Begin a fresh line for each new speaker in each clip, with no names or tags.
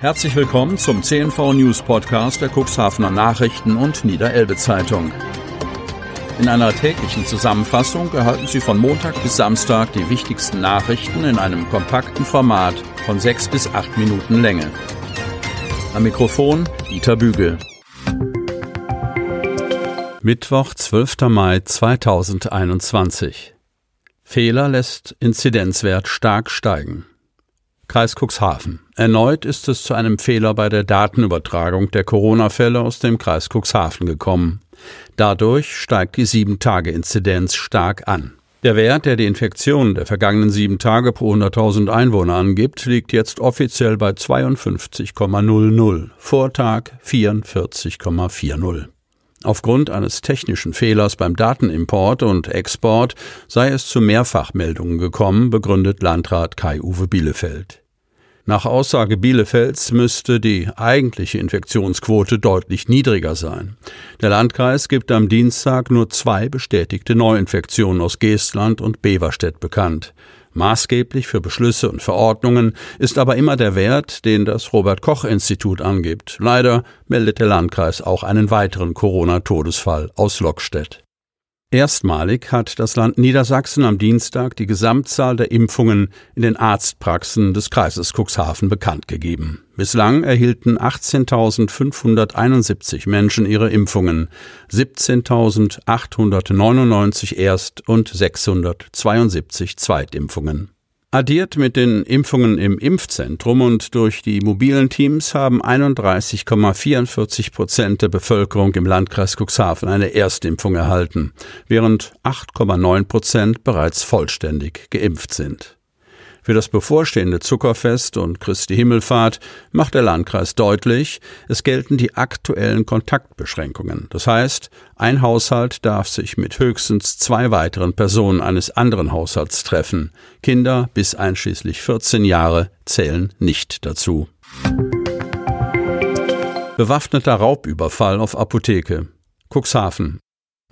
Herzlich willkommen zum CNV News Podcast der Cuxhavener Nachrichten und Niederelbe Zeitung. In einer täglichen Zusammenfassung erhalten Sie von Montag bis Samstag die wichtigsten Nachrichten in einem kompakten Format von sechs bis acht Minuten Länge. Am Mikrofon Dieter Bügel. Mittwoch, 12. Mai 2021. Fehler lässt Inzidenzwert stark steigen. Kreis Cuxhaven. Erneut ist es zu einem Fehler bei der Datenübertragung der Corona-Fälle aus dem Kreis Cuxhaven gekommen. Dadurch steigt die 7-Tage-Inzidenz stark an. Der Wert, der die Infektionen der vergangenen sieben Tage pro 100.000 Einwohner angibt, liegt jetzt offiziell bei 52,00, Vortag 44,40. Aufgrund eines technischen Fehlers beim Datenimport und Export sei es zu Mehrfachmeldungen gekommen, begründet Landrat Kai-Uwe Bielefeld. Nach Aussage Bielefelds müsste die eigentliche Infektionsquote deutlich niedriger sein. Der Landkreis gibt am Dienstag nur zwei bestätigte Neuinfektionen aus Geestland und Beverstedt bekannt. Maßgeblich für Beschlüsse und Verordnungen ist aber immer der Wert, den das Robert Koch Institut angibt. Leider meldet der Landkreis auch einen weiteren Corona-Todesfall aus Lockstedt. Erstmalig hat das Land Niedersachsen am Dienstag die Gesamtzahl der Impfungen in den Arztpraxen des Kreises Cuxhaven bekannt gegeben. Bislang erhielten 18.571 Menschen ihre Impfungen, 17.899 Erst- und 672 Zweitimpfungen. Addiert mit den Impfungen im Impfzentrum und durch die mobilen Teams haben 31,44 Prozent der Bevölkerung im Landkreis Cuxhaven eine Erstimpfung erhalten, während 8,9 Prozent bereits vollständig geimpft sind. Für das bevorstehende Zuckerfest und Christi Himmelfahrt macht der Landkreis deutlich, es gelten die aktuellen Kontaktbeschränkungen. Das heißt, ein Haushalt darf sich mit höchstens zwei weiteren Personen eines anderen Haushalts treffen. Kinder bis einschließlich 14 Jahre zählen nicht dazu. Bewaffneter Raubüberfall auf Apotheke. Cuxhaven.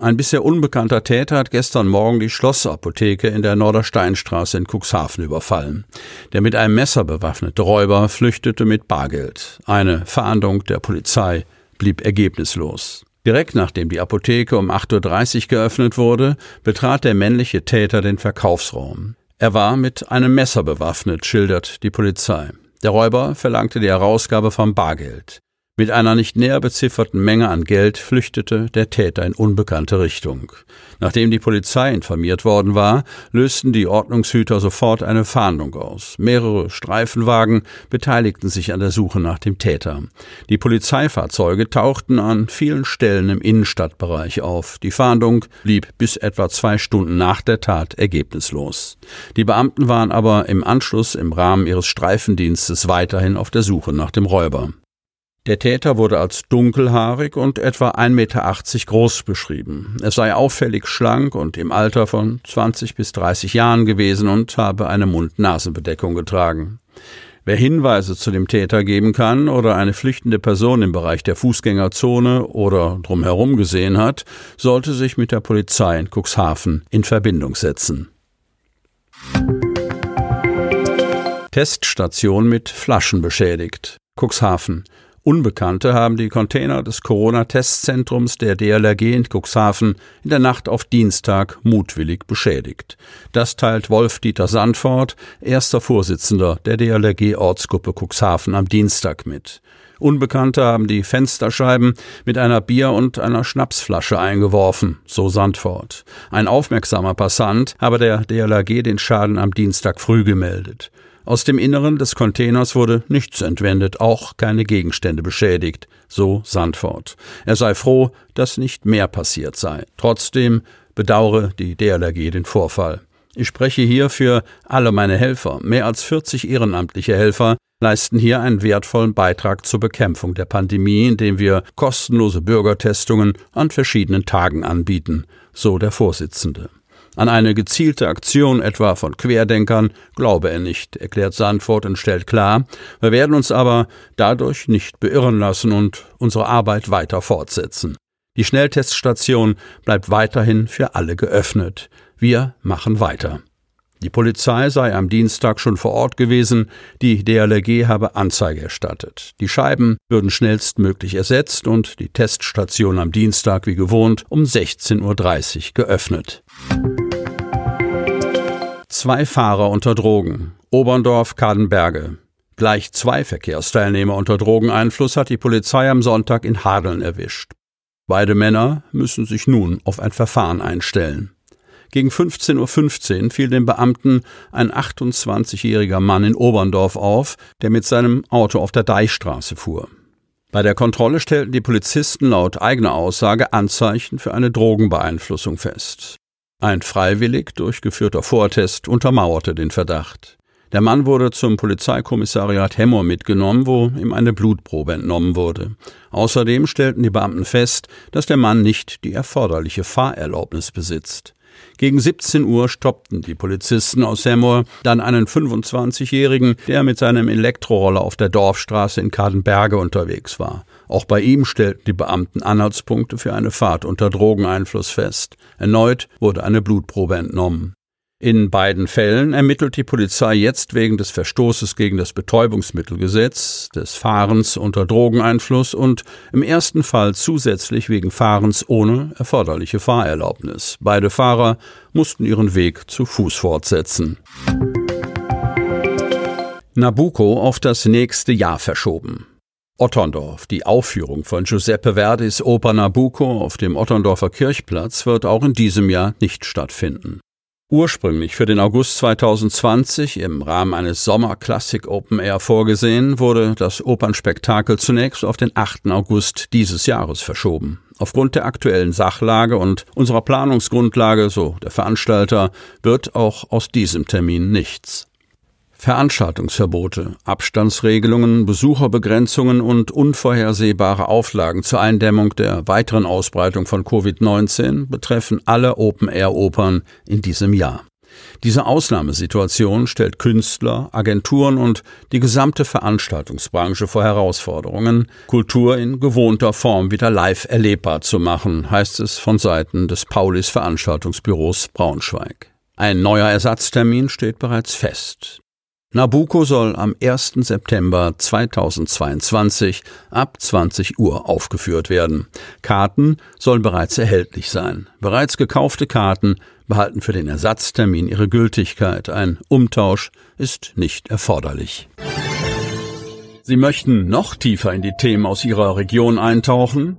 Ein bisher unbekannter Täter hat gestern Morgen die Schlossapotheke in der Nordersteinstraße in Cuxhaven überfallen. Der mit einem Messer bewaffnete Räuber flüchtete mit Bargeld. Eine Fahndung der Polizei blieb ergebnislos. Direkt nachdem die Apotheke um 8.30 Uhr geöffnet wurde, betrat der männliche Täter den Verkaufsraum. Er war mit einem Messer bewaffnet, schildert die Polizei. Der Räuber verlangte die Herausgabe von Bargeld. Mit einer nicht näher bezifferten Menge an Geld flüchtete der Täter in unbekannte Richtung. Nachdem die Polizei informiert worden war, lösten die Ordnungshüter sofort eine Fahndung aus. Mehrere Streifenwagen beteiligten sich an der Suche nach dem Täter. Die Polizeifahrzeuge tauchten an vielen Stellen im Innenstadtbereich auf. Die Fahndung blieb bis etwa zwei Stunden nach der Tat ergebnislos. Die Beamten waren aber im Anschluss im Rahmen ihres Streifendienstes weiterhin auf der Suche nach dem Räuber. Der Täter wurde als dunkelhaarig und etwa 1,80 Meter groß beschrieben. Er sei auffällig schlank und im Alter von 20 bis 30 Jahren gewesen und habe eine Mund-Nasen-Bedeckung getragen. Wer Hinweise zu dem Täter geben kann oder eine flüchtende Person im Bereich der Fußgängerzone oder drumherum gesehen hat, sollte sich mit der Polizei in Cuxhaven in Verbindung setzen. Teststation mit Flaschen beschädigt. Cuxhaven. Unbekannte haben die Container des Corona-Testzentrums der DLRG in Cuxhaven in der Nacht auf Dienstag mutwillig beschädigt. Das teilt Wolf-Dieter Sandfort, erster Vorsitzender der DLRG-Ortsgruppe Cuxhaven, am Dienstag mit. Unbekannte haben die Fensterscheiben mit einer Bier- und einer Schnapsflasche eingeworfen, so Sandfort. Ein aufmerksamer Passant habe der DLRG den Schaden am Dienstag früh gemeldet. Aus dem Inneren des Containers wurde nichts entwendet, auch keine Gegenstände beschädigt, so Sandfort. Er sei froh, dass nicht mehr passiert sei. Trotzdem bedauere die DLRG den Vorfall. Ich spreche hier für alle meine Helfer. Mehr als 40 ehrenamtliche Helfer leisten hier einen wertvollen Beitrag zur Bekämpfung der Pandemie, indem wir kostenlose Bürgertestungen an verschiedenen Tagen anbieten, so der Vorsitzende. An eine gezielte Aktion etwa von Querdenkern glaube er nicht, erklärt Sandfort und stellt klar, wir werden uns aber dadurch nicht beirren lassen und unsere Arbeit weiter fortsetzen. Die Schnellteststation bleibt weiterhin für alle geöffnet. Wir machen weiter. Die Polizei sei am Dienstag schon vor Ort gewesen, die DLRG habe Anzeige erstattet. Die Scheiben würden schnellstmöglich ersetzt und die Teststation am Dienstag wie gewohnt um 16.30 Uhr geöffnet. Zwei Fahrer unter Drogen. Oberndorf, Kadenberge. Gleich zwei Verkehrsteilnehmer unter Drogeneinfluss hat die Polizei am Sonntag in Hadeln erwischt. Beide Männer müssen sich nun auf ein Verfahren einstellen. Gegen 15.15 Uhr fiel dem Beamten ein 28-jähriger Mann in Oberndorf auf, der mit seinem Auto auf der Deichstraße fuhr. Bei der Kontrolle stellten die Polizisten laut eigener Aussage Anzeichen für eine Drogenbeeinflussung fest. Ein freiwillig durchgeführter Vortest untermauerte den Verdacht. Der Mann wurde zum Polizeikommissariat Hemmer mitgenommen, wo ihm eine Blutprobe entnommen wurde. Außerdem stellten die Beamten fest, dass der Mann nicht die erforderliche Fahrerlaubnis besitzt. Gegen 17 Uhr stoppten die Polizisten aus Hemmoor dann einen 25-Jährigen, der mit seinem Elektroroller auf der Dorfstraße in Kadenberge unterwegs war. Auch bei ihm stellten die Beamten Anhaltspunkte für eine Fahrt unter Drogeneinfluss fest. Erneut wurde eine Blutprobe entnommen. In beiden Fällen ermittelt die Polizei jetzt wegen des Verstoßes gegen das Betäubungsmittelgesetz, des Fahrens unter Drogeneinfluss und im ersten Fall zusätzlich wegen Fahrens ohne erforderliche Fahrerlaubnis. Beide Fahrer mussten ihren Weg zu Fuß fortsetzen. Nabucco auf das nächste Jahr verschoben. Otterndorf. Die Aufführung von Giuseppe Verdis Oper Nabucco auf dem Otterndorfer Kirchplatz wird auch in diesem Jahr nicht stattfinden. Ursprünglich für den August 2020 im Rahmen eines Sommer Classic Open Air vorgesehen, wurde das Opernspektakel zunächst auf den 8. August dieses Jahres verschoben. Aufgrund der aktuellen Sachlage und unserer Planungsgrundlage, so der Veranstalter, wird auch aus diesem Termin nichts. Veranstaltungsverbote, Abstandsregelungen, Besucherbegrenzungen und unvorhersehbare Auflagen zur Eindämmung der weiteren Ausbreitung von Covid-19 betreffen alle Open-Air-Opern in diesem Jahr. Diese Ausnahmesituation stellt Künstler, Agenturen und die gesamte Veranstaltungsbranche vor Herausforderungen, Kultur in gewohnter Form wieder live erlebbar zu machen, heißt es von Seiten des Paulis Veranstaltungsbüros Braunschweig. Ein neuer Ersatztermin steht bereits fest. Nabucco soll am 1. September 2022 ab 20 Uhr aufgeführt werden. Karten sollen bereits erhältlich sein. Bereits gekaufte Karten behalten für den Ersatztermin ihre Gültigkeit. Ein Umtausch ist nicht erforderlich. Sie möchten noch tiefer in die Themen aus Ihrer Region eintauchen?